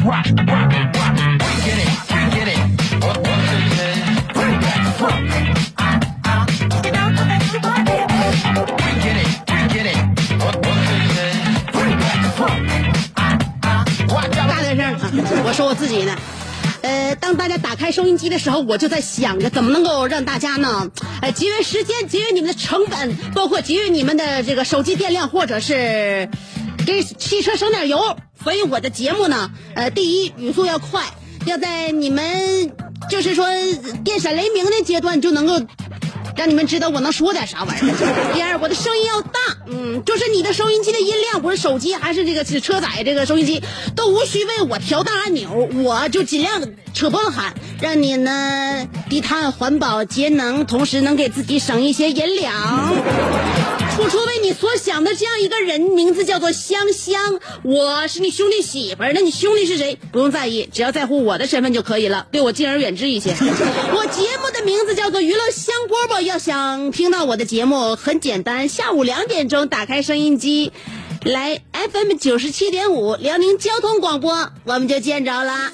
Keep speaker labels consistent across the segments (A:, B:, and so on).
A: Rock, rock, rock. We get it, we get it. Bring back the funk. We get it, we get it. Bring back the funk.
B: 大点声啊！我说我自己呢。呃，当大家打开收音机的时候，我就在想着怎么能够让大家呢，呃，节约时间，节约你们的成本，包括节约你们的这个手机电量，或者是给汽车省点油。所以我的节目呢，呃，第一语速要快，要在你们就是说电闪雷鸣的阶段就能够让你们知道我能说点啥玩意儿。第二，我的声音要大，嗯，就是你的收音机的音量，不是手机还是这个车载这个收音机，都无需为我调大按钮，我就尽量扯蹦喊，让你呢低碳环保节能，同时能给自己省一些银两。处处为你所想的这样一个人，名字叫做香香。我是你兄弟媳妇儿，那你兄弟是谁？不用在意，只要在乎我的身份就可以了，对我敬而远之一些。我节目的名字叫做娱乐香饽饽，要想听到我的节目，很简单，下午两点钟打开收音机，来 FM 九十七点五辽宁交通广播，我们就见着了。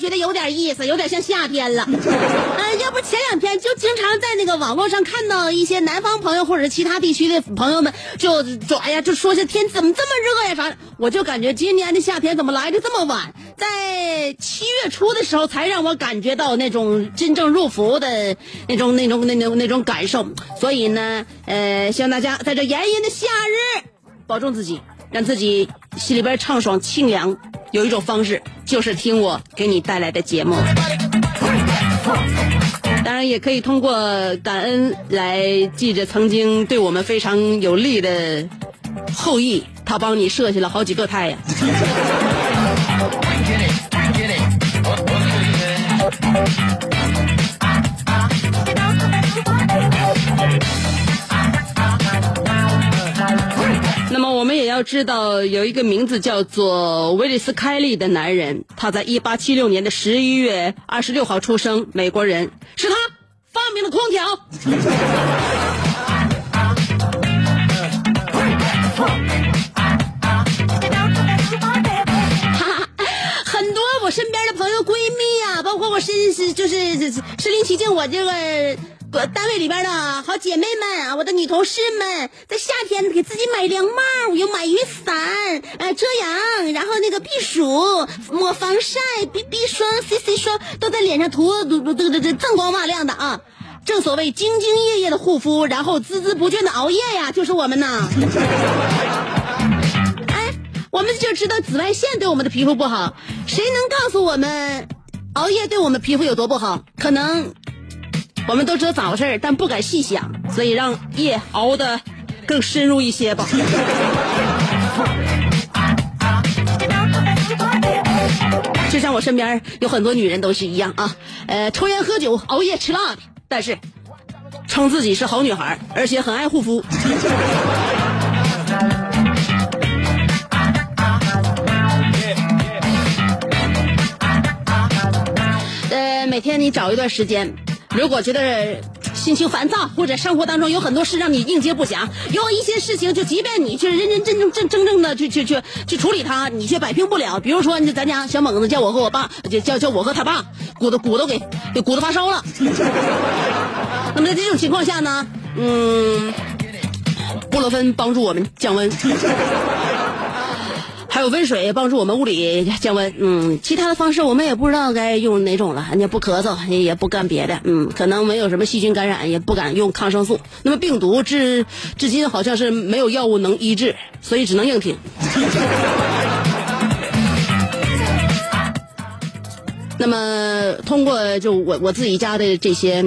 B: 觉得有点意思，有点像夏天了。呃，要不前两天就经常在那个网络上看到一些南方朋友或者其他地区的朋友们，就就哎呀，就说这天怎么这么热呀啥的。我就感觉今年的夏天怎么来的这么晚，在七月初的时候才让我感觉到那种真正入伏的那种那种那种那种感受。所以呢，呃，希望大家在这炎炎的夏日保重自己，让自己心里边畅爽清凉。有一种方式，就是听我给你带来的节目。当然，也可以通过感恩来记着曾经对我们非常有利的后羿，他帮你射下了好几个太阳。要知道，有一个名字叫做威利斯·凯利的男人，他在一八七六年的十一月二十六号出生，美国人，是他发明了空调。哈哈，很多我身边的朋友、闺蜜呀、包括我身是就是身临其境，我这个呃单位里边的好姐妹们啊，我的女同事们，在夏天给自己买凉帽，又买雨伞，呃遮阳，然后那个避暑、抹防晒、BB 霜、CC 霜都在脸上涂，都都都都锃光瓦亮的啊。正所谓兢兢业业的护肤，然后孜孜不倦的熬夜呀，就是我们呐。哎，我们就知道紫外线对我们的皮肤不好，谁能告诉我们熬夜对我们皮肤有多不好？可能我们都知道咋回事但不敢细想，所以让夜熬的更深入一些吧。就像我身边有很多女人都是一样啊，呃，抽烟喝酒、熬夜吃辣的，但是称自己是好女孩，而且很爱护肤。呃，每天你找一段时间，如果觉得心情烦躁，或者生活当中有很多事让你应接不暇，有一些事情就即便你去认认真真正真正正的去去去去处理它，你却摆平不了。比如说，你咱家小猛子叫我和我爸，叫叫叫我和他爸，骨头骨头给给骨头发烧了。那么在这种情况下呢，嗯，布洛芬帮助我们降温。还有温水帮助我们物理降温，嗯，其他的方式我们也不知道该用哪种了。也不咳嗽，也不干别的，嗯，可能没有什么细菌感染，也不敢用抗生素。那么病毒至至今好像是没有药物能医治，所以只能硬挺。那么通过就我我自己家的这些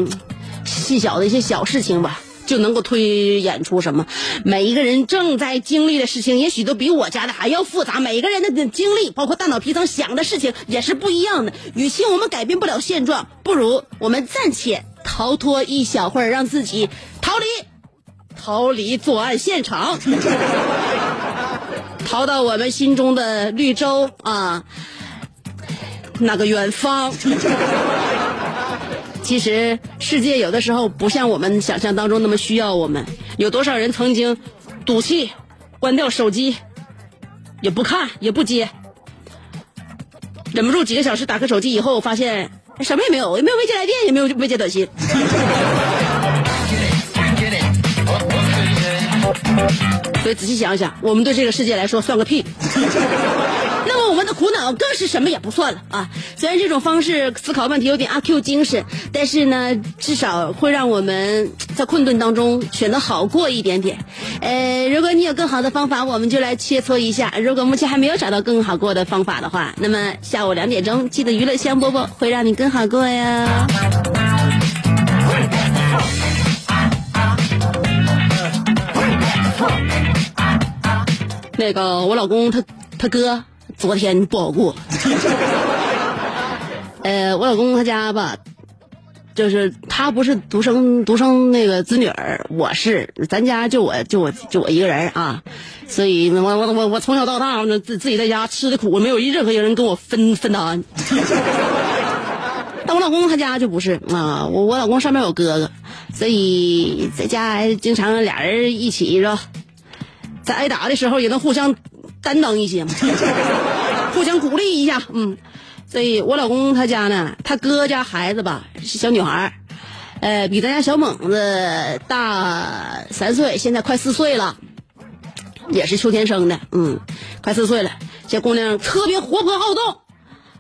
B: 细小的一些小事情吧。就能够推演出什么？每一个人正在经历的事情，也许都比我家的还要复杂。每一个人的经历，包括大脑皮层想的事情，也是不一样的。与其我们改变不了现状，不如我们暂且逃脱一小会儿，让自己逃离，逃离作案现场，逃到我们心中的绿洲啊，那个远方。其实世界有的时候不像我们想象当中那么需要我们。有多少人曾经赌气，关掉手机，也不看也不接，忍不住几个小时打开手机以后，发现什么也没有，也没有未接来电，也没有未接短信。所以仔细想想，我们对这个世界来说算个屁。更是什么也不算了啊！虽然这种方式思考问题有点阿 Q 精神，但是呢，至少会让我们在困顿当中选择好过一点点。呃，如果你有更好的方法，我们就来切磋一下。如果目前还没有找到更好过的方法的话，那么下午两点钟记得娱乐香饽饽会让你更好过呀。那个我老公他他哥。昨天不好过，呃，我老公他家吧，就是他不是独生独生那个子女儿，我是，咱家就我就我就我一个人啊，所以我我我我从小到大自自己在家吃的苦，没有任何一个人跟我分分担。但我老公他家就不是啊，我我老公上面有哥哥，所以在家经常俩人一起是吧，在挨打的时候也能互相担当一些嘛。互相鼓励一下，嗯，所以我老公他家呢，他哥家孩子吧是小女孩，呃，比咱家小猛子大三岁，现在快四岁了，也是秋天生的，嗯，快四岁了，这姑娘特别活泼好动，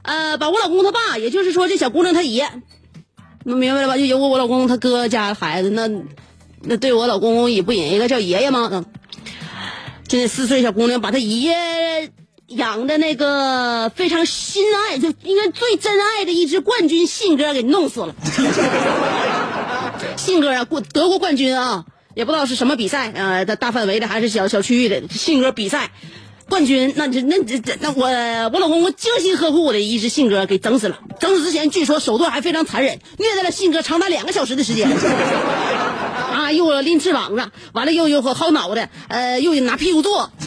B: 呃，把我老公他爸，也就是说这小姑娘他爷，能明白了吧？就有我我老公他哥家孩子，那那对我老公也不引一个叫爷爷吗？嗯，这四岁小姑娘把她爷。养的那个非常心爱，就应该最真爱的一只冠军信鸽给弄死了。信鸽啊，过德国冠军啊，也不知道是什么比赛啊，大大范围的还是小小区域的信鸽比赛冠军。那那那我我老公我精心呵护我的一只信鸽给整死了。整死之前，据说手段还非常残忍，虐待了信鸽长达两个小时的时间。啊，又拎翅膀子，完了又又薅脑袋，呃，又拿屁股坐。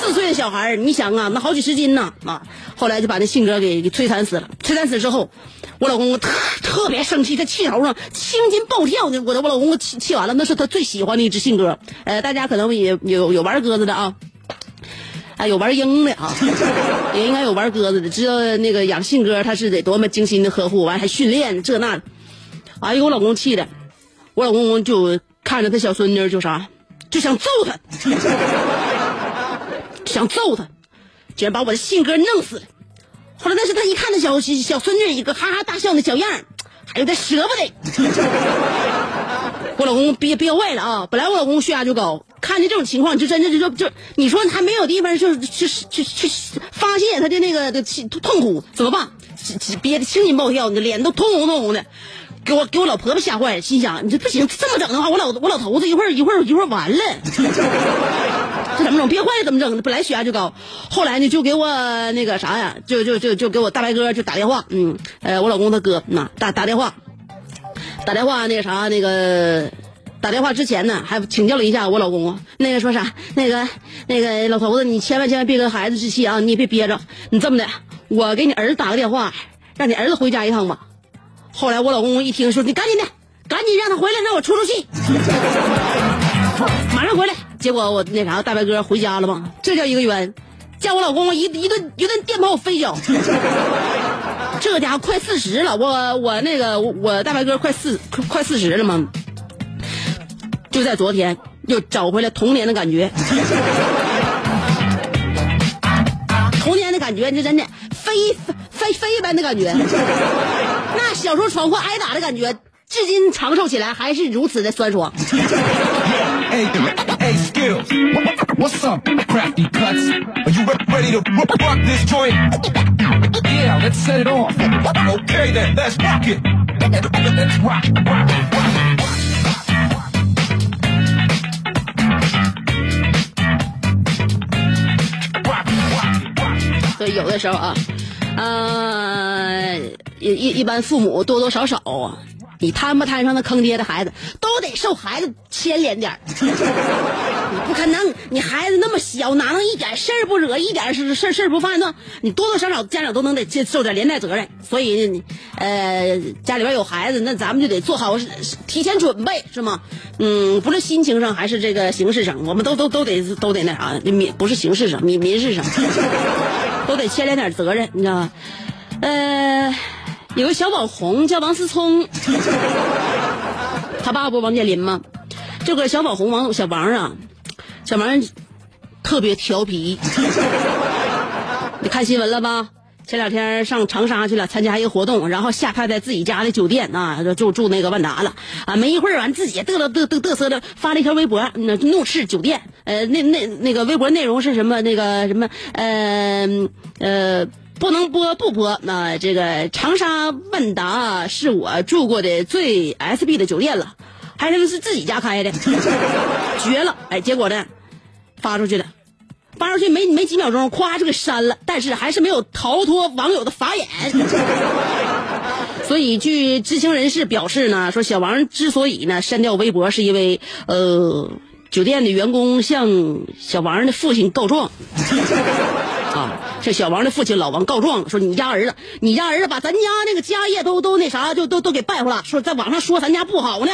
B: 四岁的小孩你想啊，那好几十斤呢啊！后来就把那信鸽给给摧残死了。摧残死之后，我老公特特别生气，他气头上青筋暴跳呢。我的我老公气气完了，那是他最喜欢的一只信鸽。呃，大家可能也有有玩鸽子的啊，啊，有玩鹰的啊，也应该有玩鸽子的，知道那个养信鸽他是得多么精心的呵护，完还训练这那的。哎呦，我老公气的。我老公公就看着他小孙女，就啥，就想揍他，想揍他，竟然把我的信鸽弄死了。后来，但是他一看那小小孙女一个哈哈大笑的小样还有点舍不得。我老公憋憋坏了啊！本来我老公血压就高，看见这种情况，就真的就就你说还没有地方，就是去去去发泄他的那个的痛苦，怎么办？憋得青筋暴跳，脸都通红通红的。给我给我老婆婆吓坏了，心想你这不行，这么整的话，我老我老头子一会儿一会儿一会儿完了，这怎么整？憋坏了怎么整？本来血压就高，后来呢就给我那个啥呀，就就就就给我大白哥就打电话，嗯，呃，我老公他哥那打打电话，打电话那个啥那个打电话之前呢还请教了一下我老公，那个说啥？那个那个老头子，你千万千万别跟孩子置气啊，你也别憋着，你这么的，我给你儿子打个电话，让你儿子回家一趟吧。后来我老公公一听说，你赶紧的，赶紧让他回来，让我出出气。马上回来。结果我那啥，大白哥回家了嘛，这叫一个冤，叫我老公一一顿一顿电炮飞脚。这家伙快四十了，我我那个我大白哥快四快快四十了嘛，就在昨天又找回了童年的感觉。童年的感觉，这真的飞飞一般的感觉，那小时候闯祸挨打的感觉，至今长寿起来还是如此的酸爽。所以有的时候啊。呃，一一一般父母多多少少，你摊不摊上那坑爹的孩子，都得受孩子牵连点 你不可能，你孩子那么小，哪能一点事儿不惹，一点事事事儿不犯呢？你多多少少家长都能得接受点连带责任。所以，呃，家里边有孩子，那咱们就得做好提前准备，是吗？嗯，不是心情上还是这个形式上，我们都都都得都得那啥，民不是形式上，民民事上。都得牵连点责任，你知道吗？呃，有个小网红叫王思聪，他爸不王健林吗？这个小网红王小王啊，小王特别调皮。你看新闻了吧？前两天上长沙去了，参加一个活动，然后下榻在自己家的酒店啊，就住那个万达了啊。没一会儿完，自己嘚了嘚嘚嘚瑟的发了一条微博，那怒斥酒店。呃，那那那个微博内容是什么？那个什么呃呃，不能播不播。那这个长沙万达是我住过的最 SB 的酒店了，还他妈是自己家开的，绝了！哎，结果呢，发出去了。发出去没没几秒钟，咵就给删了，但是还是没有逃脱网友的法眼。所以，据知情人士表示呢，说小王之所以呢删掉微博，是因为呃酒店的员工向小王的父亲告状。啊，向小王的父亲老王告状，说你家儿子，你家儿子把咱家那个家业都都那啥，就都都给败坏了，说在网上说咱家不好呢。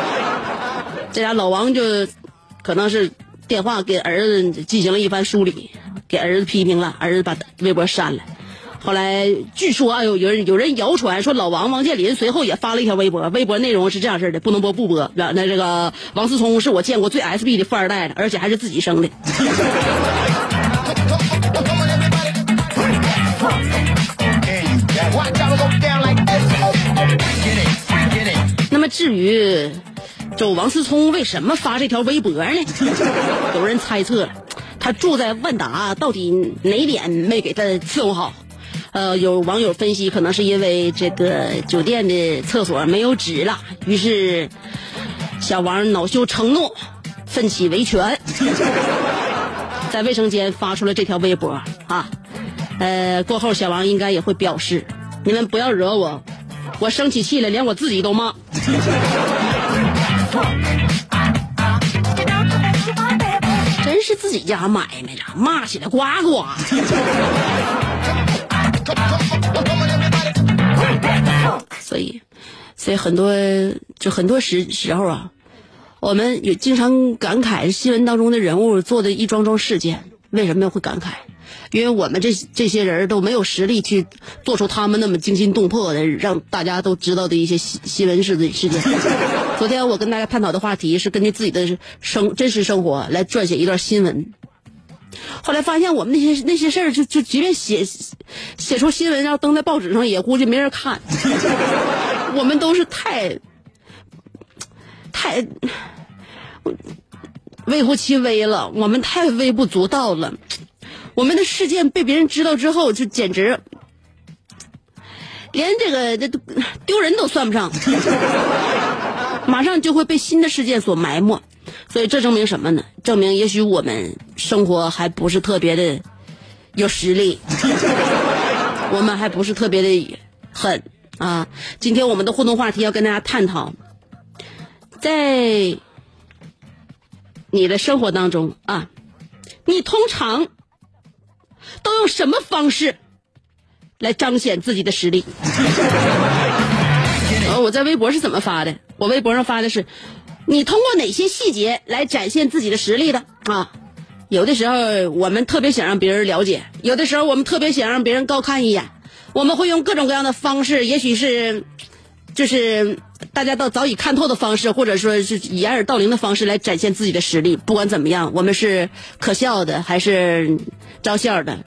B: 这家老王就可能是。电话给儿子进行了一番梳理，给儿子批评了，儿子把微博删了。后来据说啊，有有人有人谣传说老王王健林随后也发了一条微博，微博内容是这样式的：不能播不播。那这个王思聪是我见过最 SB 的富二代了，而且还是自己生的。那么至于。就王思聪为什么发这条微博呢？有人猜测，他住在万达，到底哪点没给他伺候好？呃，有网友分析，可能是因为这个酒店的厕所没有纸了，于是小王恼羞成怒，奋起维权，在卫生间发出了这条微博啊。呃，过后小王应该也会表示，你们不要惹我，我生起气来连我自己都骂。真是自己家买卖着，骂起来呱呱。所以，所以很多就很多时时候啊，我们也经常感慨新闻当中的人物做的一桩桩事件，为什么会感慨？因为我们这这些人都没有实力去做出他们那么惊心动魄的，让大家都知道的一些新新闻事的事件。昨天我跟大家探讨的话题是根据自己的生真实生活来撰写一段新闻。后来发现我们那些那些事儿，就就即便写写出新闻要登在报纸上，也估计没人看。我们都是太太微乎其微了，我们太微不足道了。我们的事件被别人知道之后，就简直连这个这丢人都算不上，马上就会被新的事件所埋没。所以这证明什么呢？证明也许我们生活还不是特别的有实力，我们还不是特别的狠啊。今天我们的互动话题要跟大家探讨，在你的生活当中啊，你通常。都用什么方式来彰显自己的实力？呃，我在微博是怎么发的？我微博上发的是，你通过哪些细节来展现自己的实力的啊？有的时候我们特别想让别人了解，有的时候我们特别想让别人高看一眼，我们会用各种各样的方式，也许是，就是大家都早已看透的方式，或者说是掩耳盗铃的方式来展现自己的实力。不管怎么样，我们是可笑的还是招笑的，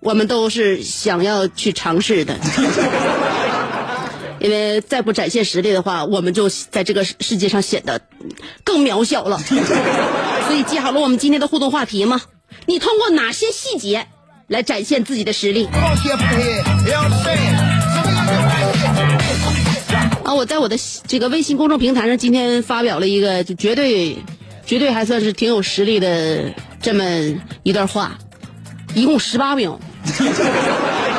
B: 我们都是想要去尝试的。因为再不展现实力的话，我们就在这个世界上显得更渺小了。所以记好了我们今天的互动话题吗？你通过哪些细节来展现自己的实力？啊，我在我的这个微信公众平台上今天发表了一个就绝对、绝对还算是挺有实力的这么一段话，一共十八秒，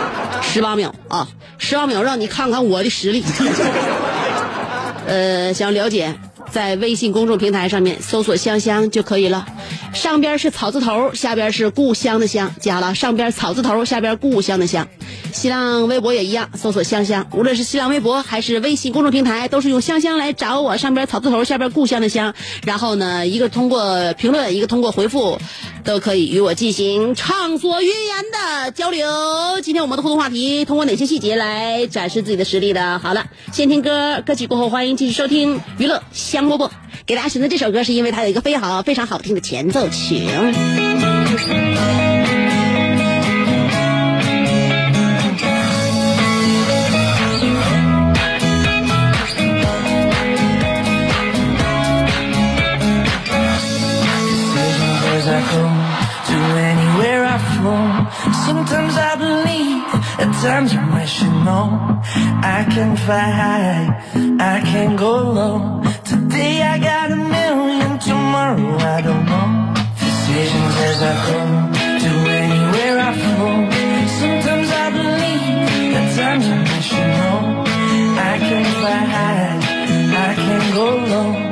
B: 十八秒啊，十八秒让你看看我的实力。呃，想了解，在微信公众平台上面搜索“香香”就可以了。上边是草字头，下边是故乡的乡，加了上边草字头，下边故乡的乡。新浪微博也一样，搜索“香香”，无论是新浪微博还是微信公众平台，都是用“香香”来找我。上边草字头，下边故乡的乡。然后呢，一个通过评论，一个通过回复，都可以与我进行畅所欲言的交流。今天我们的互动话题，通过哪些细节来展示自己的实力的？好了，先听歌，歌曲过后欢迎继续收听娱乐香饽饽。给大家选择这首歌，是因为它有一个非常、非常好听的前奏曲。
C: decisions as I go to anywhere I flow. Sometimes I believe, at times I wish you know. I can fly high, I can go low. Today I got a million, tomorrow I don't know. Decisions as I go to anywhere I flow. Sometimes I believe, at times I wish you know. I can fly high, I can go low.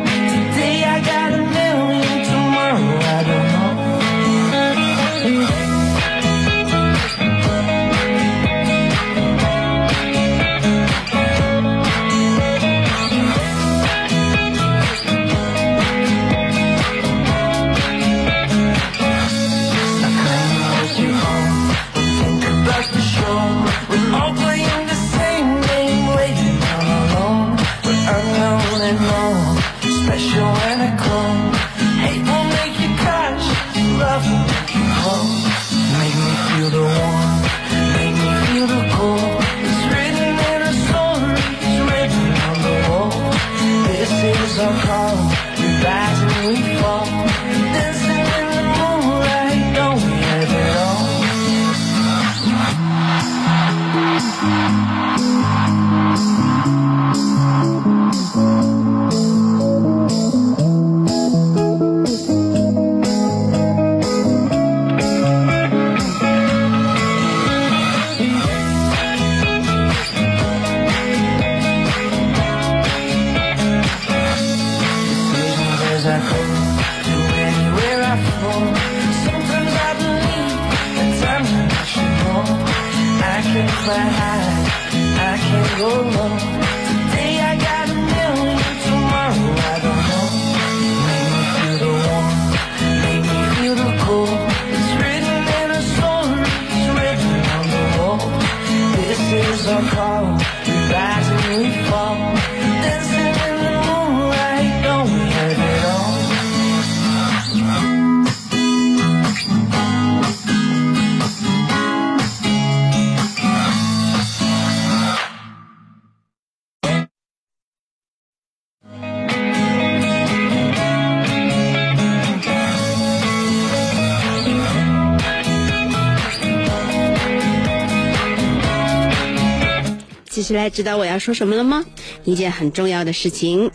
B: 起来知道我要说什么了吗？一件很重要的事情。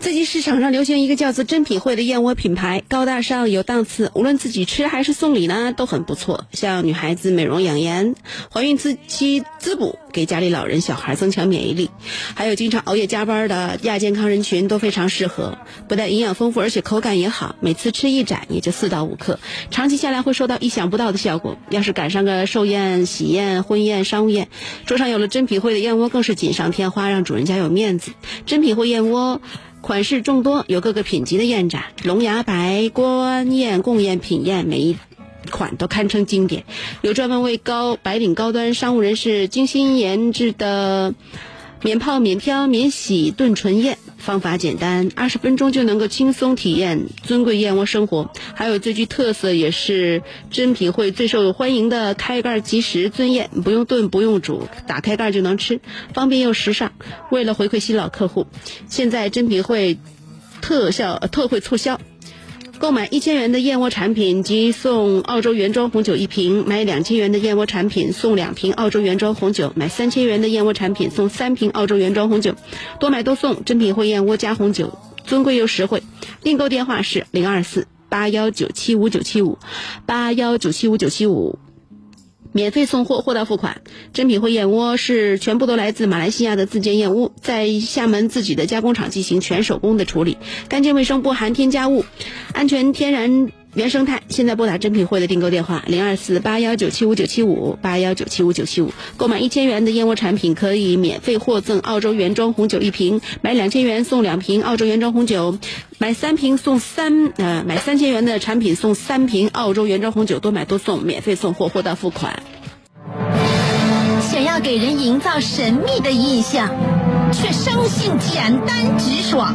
B: 最近市场上流行一个叫做“珍品汇”的燕窝品牌，高大上有档次，无论自己吃还是送礼呢，都很不错。像女孩子美容养颜、怀孕期滋补，给家里老人小孩增强免疫力，还有经常熬夜加班的亚健康人群都非常适合。不但营养丰富，而且口感也好，每次吃一盏也就四到五克，长期下来会收到意想不到的效果。要是赶上个寿宴、喜宴、婚宴、商务宴，桌上有了珍品汇的燕窝，更是锦上添花，让主人家有面子。珍品汇燕窝。款式众多，有各个品级的燕盏，龙牙白、官宴、贡宴、品宴，每一款都堪称经典。有专门为高白领高端商务人士精心研制的免泡、免漂、免洗炖纯燕，方法简单，二十分钟就能够轻松体验尊贵燕窝生活。还有最具特色，也是珍品汇最受欢迎的开盖即食尊燕，不用炖，不用煮，打开盖就能吃，方便又时尚。为了回馈新老客户，现在珍品汇特效特惠促销。购买一千元的燕窝产品即送澳洲原装红酒一瓶，买两千元的燕窝产品送两瓶澳洲原装红酒，买三千元的燕窝产品送三瓶澳洲原装红酒，多买多送，珍品汇燕窝加红酒，尊贵又实惠。订购电话是零二四八幺九七五九七五八幺九七五九七五。免费送货，货到付款。珍品汇燕窝是全部都来自马来西亚的自建燕窝，在厦门自己的加工厂进行全手工的处理，干净卫生，不含添加物，安全天然原生态。现在拨打珍品汇的订购电话零二四八幺九七五九七五八幺九七五九七五，购买一千元的燕窝产品可以免费获赠澳洲原装红酒一瓶，买两千元送两瓶澳洲原装红酒，买三瓶送三呃买三千元的产品送三瓶澳洲原装红酒，多买多送，免费送货，货到付款。
D: 想要给人营造神秘的印象，却生性简单直爽；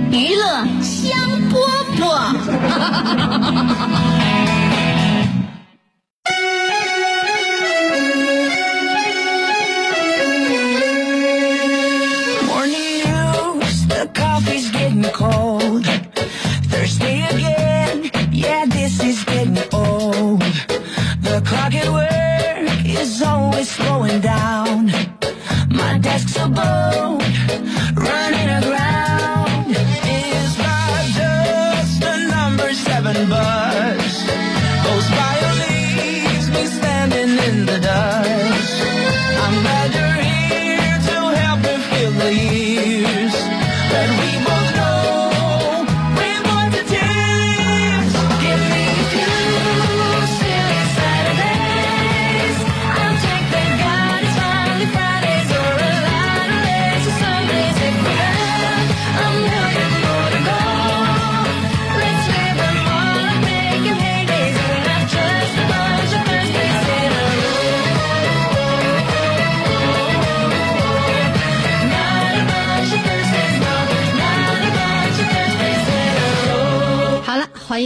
D: 娱乐香饽饽。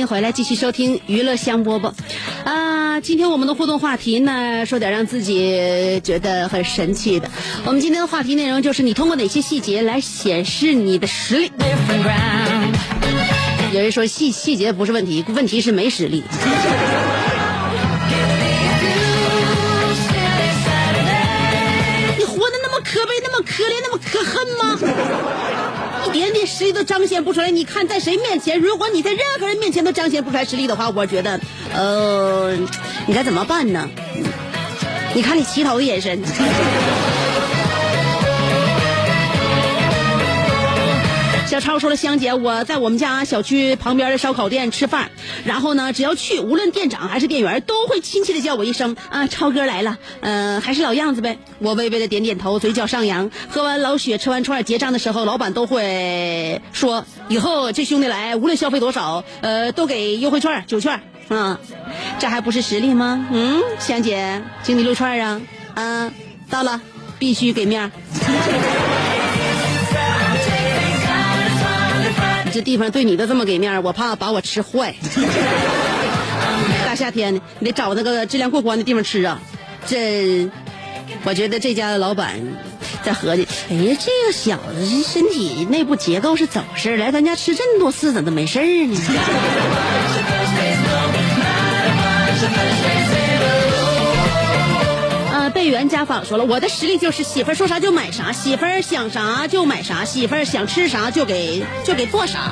B: 回来，继续收听娱乐香饽饽。啊，今天我们的互动话题呢，说点让自己觉得很神奇的。我们今天的话题内容就是你通过哪些细节来显示你的实力？有人说细细节不是问题，问题是没实力。你活得那么可悲，那么可怜，那么可恨吗？一点点实力都彰显不出来。你看，在谁面前，如果你在任何人面前都彰显不出来实力的话，我觉得，呃，你该怎么办呢？你看你乞讨的眼神。小超说了，香姐，我在我们家小区旁边的烧烤店吃饭，然后呢，只要去，无论店长还是店员，都会亲切的叫我一声啊，超哥来了。嗯、还是老样子呗。我微微的点点头，嘴角上扬。喝完老雪，吃完串，结账的时候，老板都会说，以后这兄弟来，无论消费多少，呃，都给优惠券儿、酒券啊。这还不是实力吗？嗯，香姐，请你撸串儿啊。啊，到了，必须给面这地方对你都这么给面儿，我怕把我吃坏。大夏天的，你得找那个质量过关的地方吃啊。这，我觉得这家的老板在合计，哎呀，这个小子这身体内部结构是怎么回事？来咱家吃这么多次，怎么没事儿呢？呃，贝源家访说了，我的实力就是媳妇儿说啥就买啥，媳妇儿想啥就买啥，媳妇儿想吃啥就给就给做啥。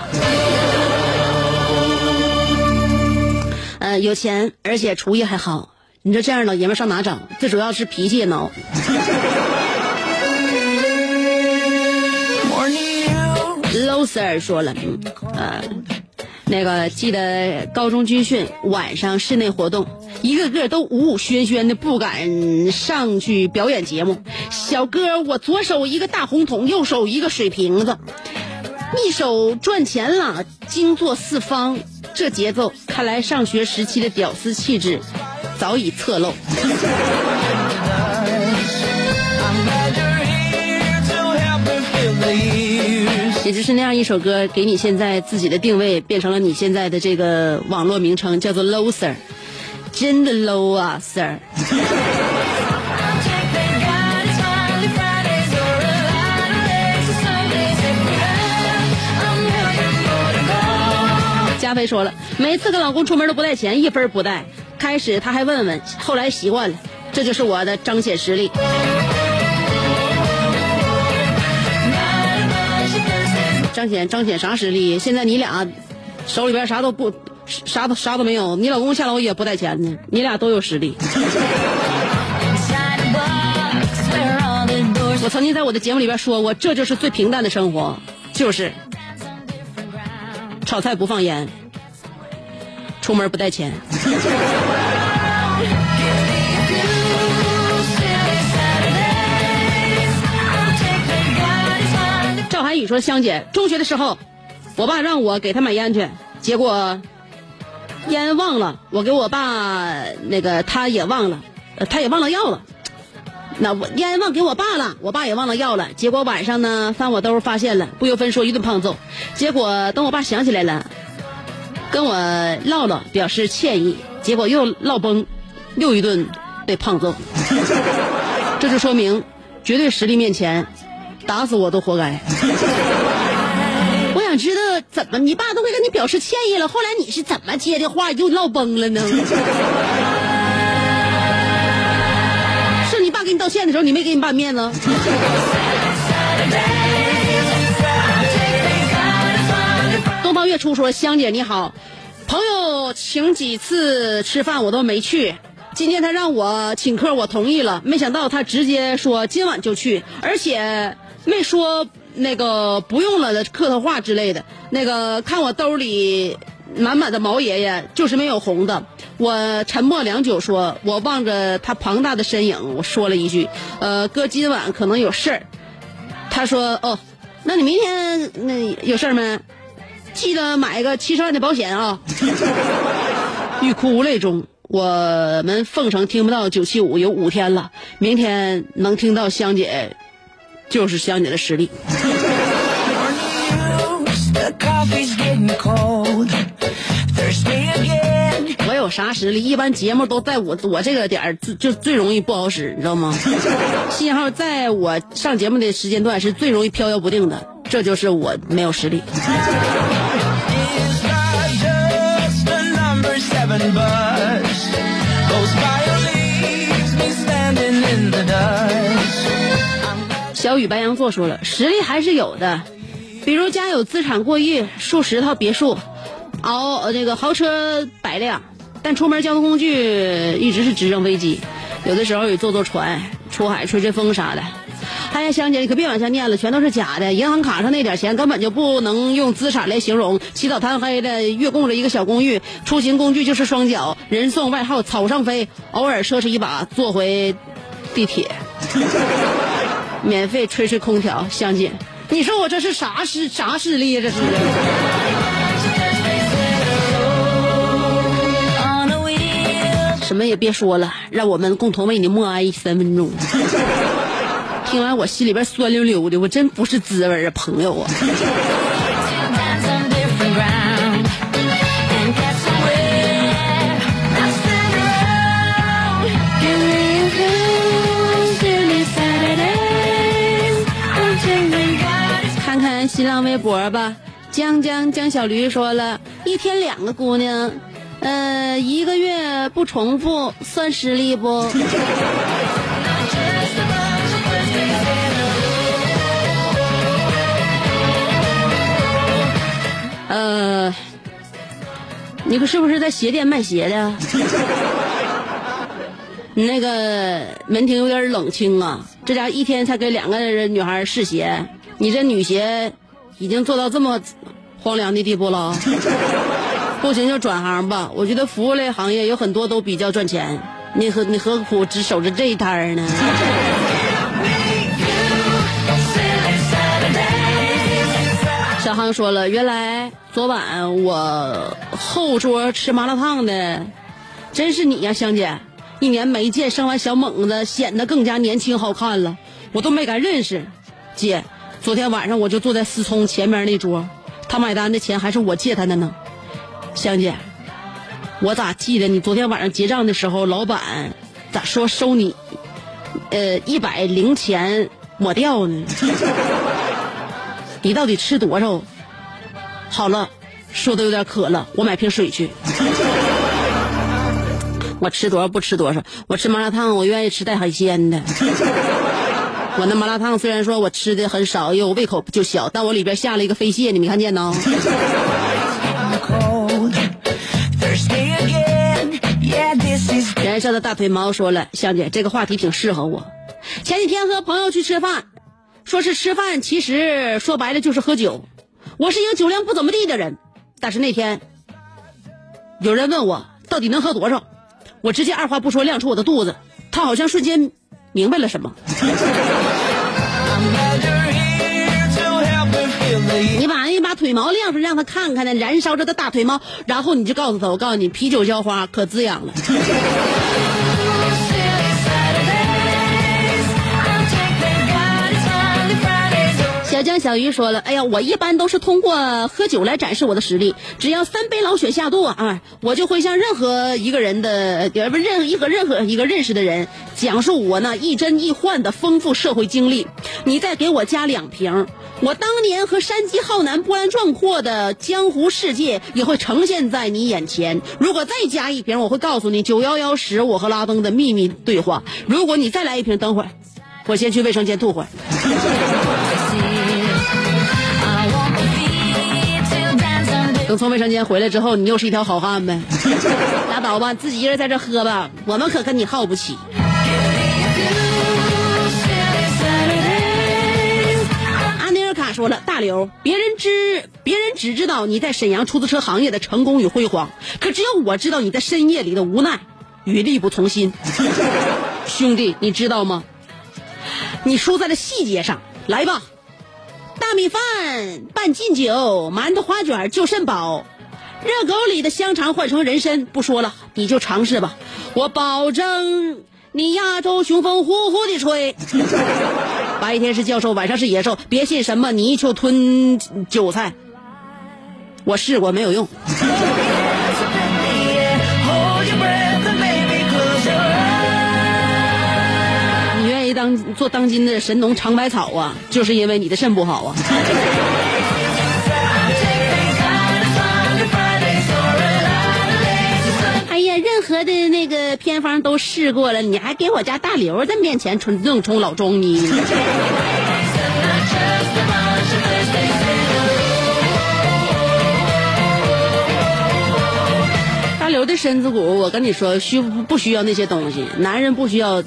B: 呃，有钱而且厨艺还好，你说这样老爷们上哪找？最主要是脾气也孬。low sir 说了，嗯，呃，那个记得高中军训晚上室内活动，一个个都五五轩轩的，不敢上去表演节目。小哥，我左手一个大红桶，右手一个水瓶子，一手赚钱了，惊坐四方，这节奏，看来上学时期的屌丝气质早已侧漏。也就是那样一首歌，给你现在自己的定位变成了你现在的这个网络名称，叫做 low sir，真的 low 啊，sir。加菲说了，每次跟老公出门都不带钱，一分不带。开始他还问问，后来习惯了，这就是我的彰显实力。彰显彰显啥实力？现在你俩手里边啥都不啥都啥都没有，你老公下楼也不带钱呢，你俩都有实力。我曾经在我的节目里边说过，这就是最平淡的生活，就是炒菜不放盐，出门不带钱。你说：“香姐，中学的时候，我爸让我给他买烟去，结果烟忘了，我给我爸那个他也忘了，他也忘了要了。那我烟忘给我爸了，我爸也忘了要了。结果晚上呢，翻我兜发现了，不由分说一顿胖揍。结果等我爸想起来了，跟我唠唠，表示歉意，结果又唠崩，又一顿被胖揍。这就说明，绝对实力面前，打死我都活该。我想知道怎么你爸都会跟你表示歉意了，后来你是怎么接的话又闹崩了呢？是你爸给你道歉的时候，你没给你爸面子？东方月初说：“香姐你好，朋友请几次吃饭我都没去，今天他让我请客，我同意了，没想到他直接说今晚就去，而且没说那个不用了的客套话之类的。那个看我兜里满满的毛爷爷，就是没有红的。我沉默良久说，我望着他庞大的身影，我说了一句：呃，哥今晚可能有事儿。他说：哦，那你明天那有事儿没？记得买一个七十万的保险啊！欲哭无泪中，我们凤城听不到九七五有五天了，明天能听到香姐，就是香姐的实力。我有啥实力？一般节目都在我我这个点儿最就最容易不好使，你知道吗？信号在我上节目的时间段是最容易飘摇不定的，这就是我没有实力。小雨白羊座说了，实力还是有的，比如家有资产过亿，数十套别墅，豪呃这个豪车百辆，但出门交通工具一直是直升飞机，有的时候也坐坐船，出海吹吹风啥的。哎呀，香姐，你可别往下念了，全都是假的。银行卡上那点钱根本就不能用资产来形容。起早贪黑的，月供着一个小公寓，出行工具就是双脚，人送外号草上飞，偶尔奢侈一把坐回地铁，免费吹吹空调。香姐，你说我这是啥势啥势力呀？这是。什么也别说了，让我们共同为你默哀三分钟。听完我心里边酸溜溜的，我真不是滋味啊，朋友啊！微博吧，江江江小驴说了一天两个姑娘，呃，一个月不重复算实力不？呃，你是不是在鞋店卖鞋的？你 那个门庭有点冷清啊，这家一天才给两个女孩试鞋，你这女鞋已经做到这么荒凉的地步了。不行就转行吧，我觉得服务类行业有很多都比较赚钱，你何你何苦只守着这一摊儿呢？小航说了，原来昨晚我后桌吃麻辣烫的，真是你呀，香姐！一年没见，生完小猛子，显得更加年轻好看了，我都没敢认识。姐，昨天晚上我就坐在思聪前面那桌，他买单的钱还是我借他的呢。香姐，我咋记得你昨天晚上结账的时候，老板咋说收你，呃，一百零钱抹掉呢？你到底吃多少？好了，说的有点渴了，我买瓶水去。我吃多少不吃多少，我吃麻辣烫，我愿意吃带海鲜的。我那麻辣烫虽然说我吃的很少，因为我胃口就小，但我里边下了一个飞蟹，你没看见呢？燃烧的大腿毛说了，香姐这个话题挺适合我。前几天和朋友去吃饭，说是吃饭，其实说白了就是喝酒。我是一个酒量不怎么地的人，但是那天有人问我到底能喝多少，我直接二话不说亮出我的肚子，他好像瞬间明白了什么。你把你把腿毛亮出来，让他看看那燃烧着的大腿毛，然后你就告诉他，我告诉你，啤酒浇花可滋养了。小江小鱼说了：“哎呀，我一般都是通过喝酒来展示我的实力，只要三杯老雪下肚啊，我就会向任何一个人的，呃，不任何一个任何一个认识的人讲述我那一真一幻的丰富社会经历。你再给我加两瓶，我当年和山鸡浩南波澜壮阔的江湖世界也会呈现在你眼前。如果再加一瓶，我会告诉你九幺幺时我和拉登的秘密对话。如果你再来一瓶，等会儿，我先去卫生间吐会儿。”等从卫生间回来之后，你又是一条好汉呗。拉倒吧，自己一人在这喝吧，我们可跟你耗不起。说了，大刘，别人知别人只知道你在沈阳出租车行业的成功与辉煌，可只有我知道你在深夜里的无奈与力不从心。兄弟，你知道吗？你输在了细节上。来吧，大米饭拌劲酒，馒头花卷就肾饱。热狗里的香肠换成人参，不说了，你就尝试吧。我保证你亚洲雄风呼呼的吹。白天是教授，晚上是野兽，别信什么泥鳅吞韭菜。我试过没有用。你愿意当做当今的神农尝百草啊，就是因为你的肾不好啊。的那个偏方都试过了，你还给我家大刘在面前冲愣冲老中医呢？大刘的身子骨，我跟你说，需不需要那些东西？男人不需要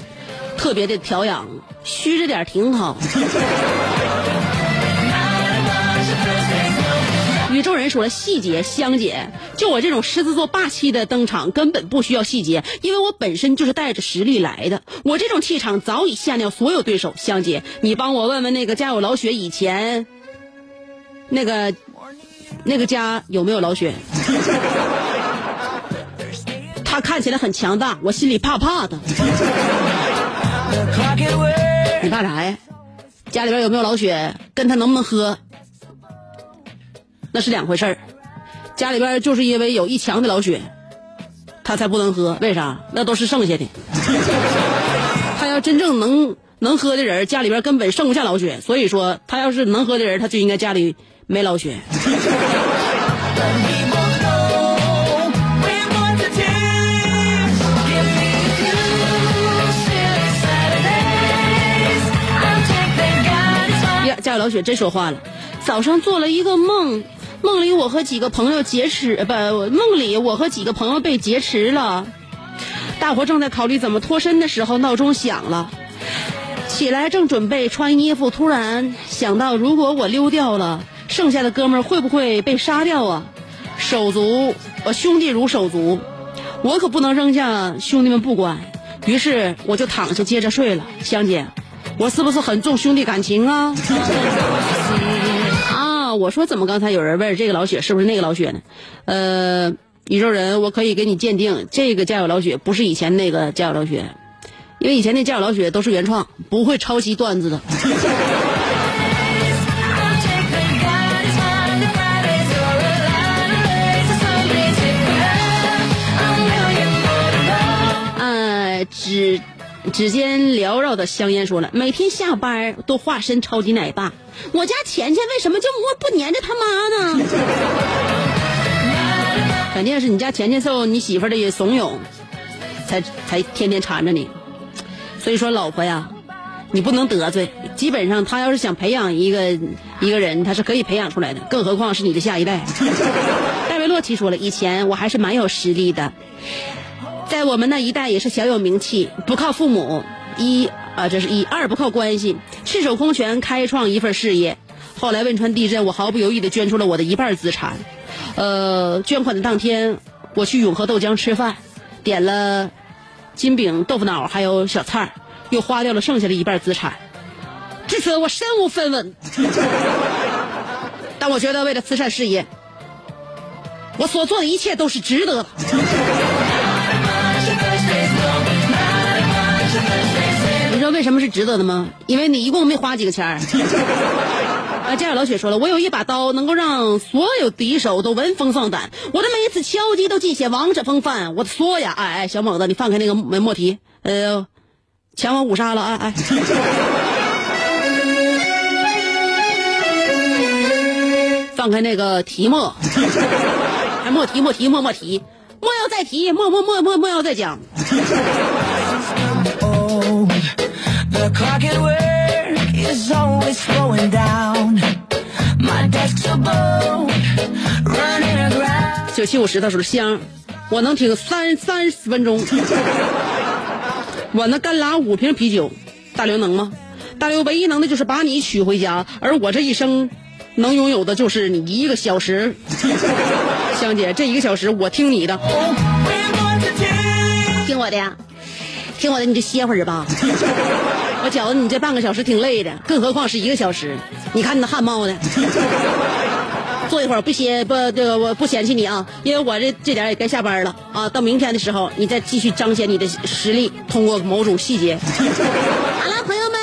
B: 特别的调养，虚着点挺好。宇宙人说了，细节，香姐，就我这种狮子座霸气的登场，根本不需要细节，因为我本身就是带着实力来的，我这种气场早已吓尿所有对手。香姐，你帮我问问那个家有老雪以前，那个那个家有没有老雪？他看起来很强大，我心里怕怕的。你怕啥呀？家里边有没有老雪，跟他能不能喝，那是两回事儿。家里边就是因为有一墙的老雪，他才不能喝，为啥？那都是剩下的。他要真正能能喝的人，家里边根本剩不下老雪。所以说，他要是能喝的人，他就应该家里没老雪。
C: People know we're born to tears. Give me two silly Saturdays. I'll take the guidance
B: 呀，家有老雪真说话了。早上做了一个梦，梦里我和几个朋友劫持，不，梦里我和几个朋友被劫持了。大伙正在考虑怎么脱身的时候，闹钟响了。起来正准备穿衣服，突然想到，如果我溜掉了，剩下的哥们儿会不会被杀掉啊？手足，兄弟如手足，我可不能扔下兄弟们不管。于是我就躺下接着睡了。香姐，我是不是很重兄弟感情啊？啊，我说怎么刚才有人问这个老雪是不是那个老雪呢？呃，宇宙人，我可以给你鉴定，这个家有老雪不是以前那个家有老雪，因为以前那家有老雪都是原创，不会抄袭段子的。
C: I'll
B: 指尖缭绕的香烟说了，每天下班都化身超级奶爸。我家钱钱为什么就不不粘着他妈呢？肯定是你家钱钱受你媳妇的怂恿，才才天天缠着你。所以说，老婆呀，你不能得罪。基本上，他要是想培养一个一个人，他是可以培养出来的，更何况是你的下一代。戴维洛奇说了，以前我还是蛮有实力的，在我们那一代也是小有名气，不靠父母，一啊这是一二不靠关系，赤手空拳开创一份事业。后来汶川地震，我毫不犹豫地捐出了我的一半资产。呃，捐款的当天，我去永和豆浆吃饭，点了金饼、豆腐脑还有小菜又花掉了剩下的一半资产。至此，我身无分文。但我觉得，为了慈善事业，我所做的一切都是值得的。道为什么是值得的吗？因为你一共没花几个钱儿。啊，家有老雪说了，我有一把刀，能够让所有敌手都闻风丧胆。我的每一次敲击都尽显王者风范。我说呀，哎哎，小猛子，你放开那个莫莫提，呃，抢我五杀了，哎哎。放开那个提莫，还莫提莫提莫莫提，莫要再提，莫莫莫莫莫要再讲。
C: The clock at work is always going down. My desk's a boat running aground.
B: 九七五十，他说香，我能挺三三十分钟。我能干拉五瓶啤酒，大刘能吗？大刘唯一能的就是把你娶回家，而我这一生能拥有的就是你一个小时。香姐，这一个小时我听你的，听我的呀。听我的你就歇会儿吧。我觉得你这半个小时挺累的，更何况是一个小时。你看你那汗冒的，坐一会儿不歇不这个我不嫌弃你啊，因为我这这点也该下班了啊。到明天的时候，你再继续彰显你的实力，通过某种细节。好了，朋友们，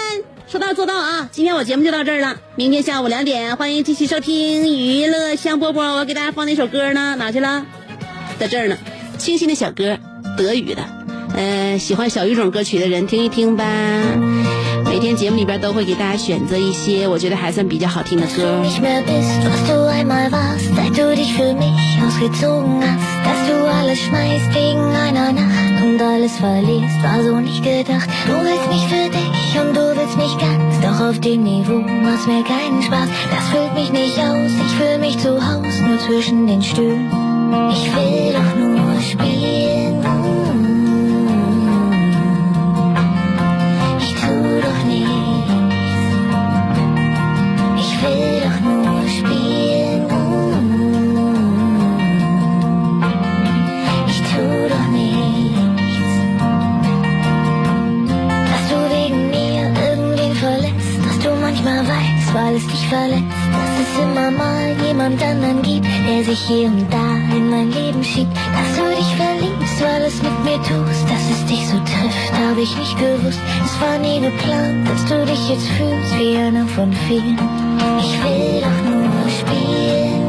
B: 说到做到啊！今天我节目就到这儿了，明天下午两点欢迎继续收听娱乐香饽饽。我给大家放那首歌呢，哪去了？在这儿呢，清新的小歌，德语的。呃，喜欢小语种歌曲的人听一听吧。每天节目里边都会给大家选择一些我觉得还算比较好听的歌。
E: nicht mehr bist, was du verletzt, dass es immer mal jemand anderen gibt, der sich hier und da in mein Leben schiebt. Dass du dich verliebst, du alles mit mir tust, dass es dich so trifft, habe ich nicht gewusst. Es war nie geplant, dass du dich jetzt fühlst wie einer von vielen. Ich will doch nur spielen.